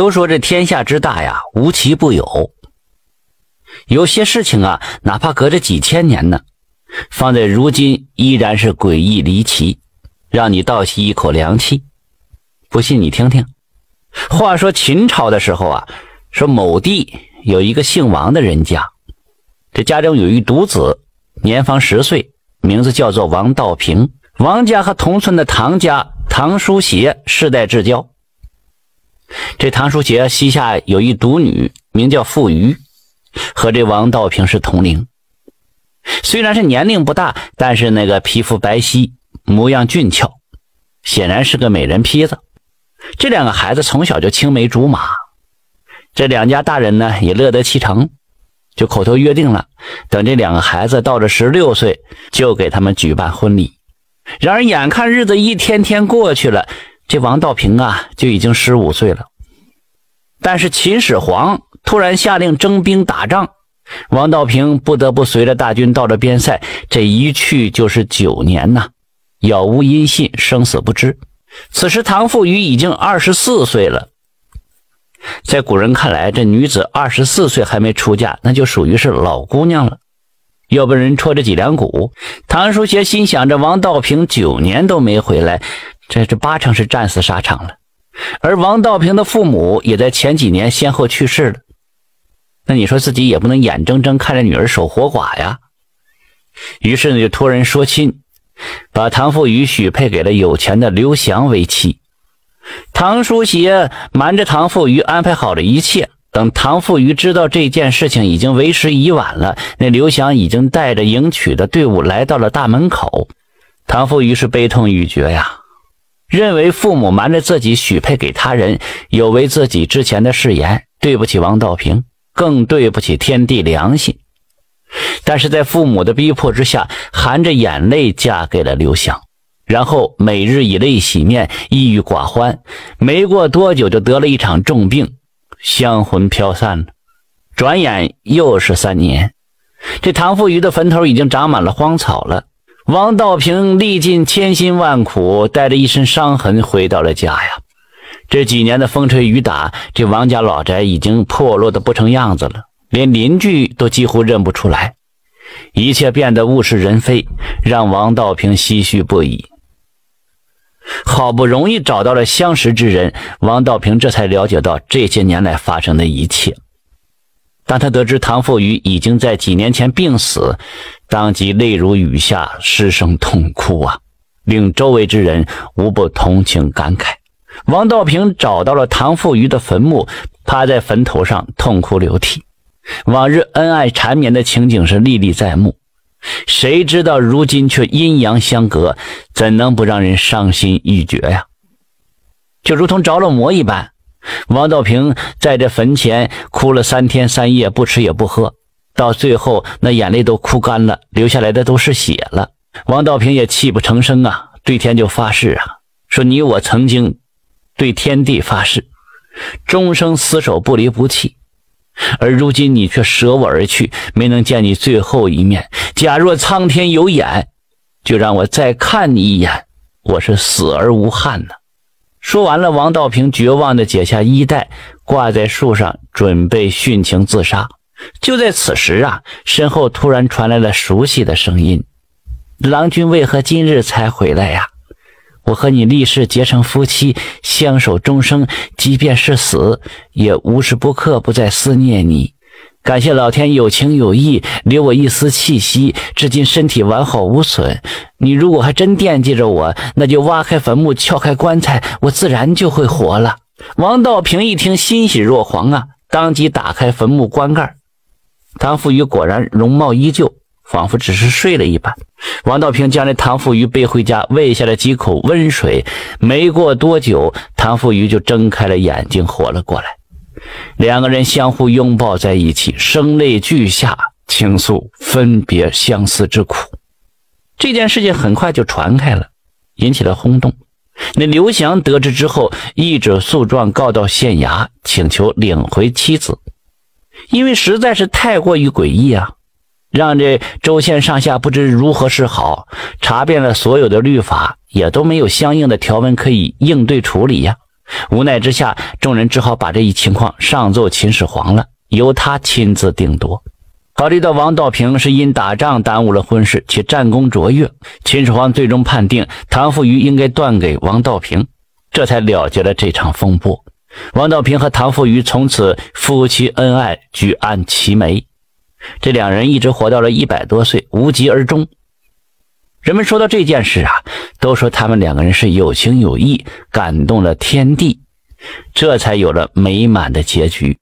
都说这天下之大呀，无奇不有。有些事情啊，哪怕隔着几千年呢，放在如今依然是诡异离奇，让你倒吸一口凉气。不信你听听。话说秦朝的时候啊，说某地有一个姓王的人家，这家中有一独子，年方十岁，名字叫做王道平。王家和同村的唐家唐书协世代至交。这唐书杰膝下有一独女，名叫傅瑜，和这王道平是同龄。虽然是年龄不大，但是那个皮肤白皙，模样俊俏，显然是个美人坯子。这两个孩子从小就青梅竹马，这两家大人呢也乐得其成，就口头约定了，等这两个孩子到了十六岁，就给他们举办婚礼。然而，眼看日子一天天过去了，这王道平啊就已经十五岁了。但是秦始皇突然下令征兵打仗，王道平不得不随着大军到了边塞。这一去就是九年呐，杳无音信，生死不知。此时，唐富余已经二十四岁了。在古人看来，这女子二十四岁还没出嫁，那就属于是老姑娘了。要不人戳着脊梁骨，唐书贤心想着王道平九年都没回来，这这八成是战死沙场了。而王道平的父母也在前几年先后去世了，那你说自己也不能眼睁睁看着女儿守活寡呀。于是呢，就托人说亲，把唐富余许配给了有钱的刘翔为妻。唐书协瞒着唐富余安排好了一切。等唐富余知道这件事情已经为时已晚了，那刘翔已经带着迎娶的队伍来到了大门口。唐富余是悲痛欲绝呀，认为父母瞒着自己许配给他人，有违自己之前的誓言，对不起王道平，更对不起天地良心。但是在父母的逼迫之下，含着眼泪嫁给了刘翔，然后每日以泪洗面，抑郁寡欢。没过多久，就得了一场重病。香魂飘散了，转眼又是三年。这唐富余的坟头已经长满了荒草了。王道平历尽千辛万苦，带着一身伤痕回到了家呀。这几年的风吹雨打，这王家老宅已经破落的不成样子了，连邻居都几乎认不出来，一切变得物是人非，让王道平唏嘘不已。好不容易找到了相识之人，王道平这才了解到这些年来发生的一切。当他得知唐富余已经在几年前病死，当即泪如雨下，失声痛哭啊，令周围之人无不同情感慨。王道平找到了唐富余的坟墓，趴在坟头上痛哭流涕，往日恩爱缠绵的情景是历历在目。谁知道如今却阴阳相隔，怎能不让人伤心欲绝呀？就如同着了魔一般，王道平在这坟前哭了三天三夜，不吃也不喝，到最后那眼泪都哭干了，流下来的都是血了。王道平也泣不成声啊，对天就发誓啊，说你我曾经对天地发誓，终生厮守不离不弃。而如今你却舍我而去，没能见你最后一面。假若苍天有眼，就让我再看你一眼，我是死而无憾呢。说完了，王道平绝望地解下衣带，挂在树上，准备殉情自杀。就在此时啊，身后突然传来了熟悉的声音：“郎君为何今日才回来呀？”我和你立誓结成夫妻，相守终生，即便是死，也无时不刻不在思念你。感谢老天有情有义，留我一丝气息，至今身体完好无损。你如果还真惦记着我，那就挖开坟墓，撬开棺材，我自然就会活了。王道平一听，欣喜若狂啊，当即打开坟墓棺盖，唐富宇果然容貌依旧。仿佛只是睡了一般，王道平将这唐富余背回家，喂下了几口温水。没过多久，唐富余就睁开了眼睛，活了过来。两个人相互拥抱在一起，声泪俱下，倾诉分别相思之苦。这件事情很快就传开了，引起了轰动。那刘翔得知之后，一纸诉状告到县衙，请求领回妻子，因为实在是太过于诡异啊。让这州县上下不知如何是好，查遍了所有的律法，也都没有相应的条文可以应对处理呀。无奈之下，众人只好把这一情况上奏秦始皇了，由他亲自定夺。考虑到王道平是因打仗耽误了婚事，且战功卓越，秦始皇最终判定唐富余应该断给王道平，这才了结了这场风波。王道平和唐富余从此夫妻恩爱，举案齐眉。这两人一直活到了一百多岁，无疾而终。人们说到这件事啊，都说他们两个人是有情有义，感动了天地，这才有了美满的结局。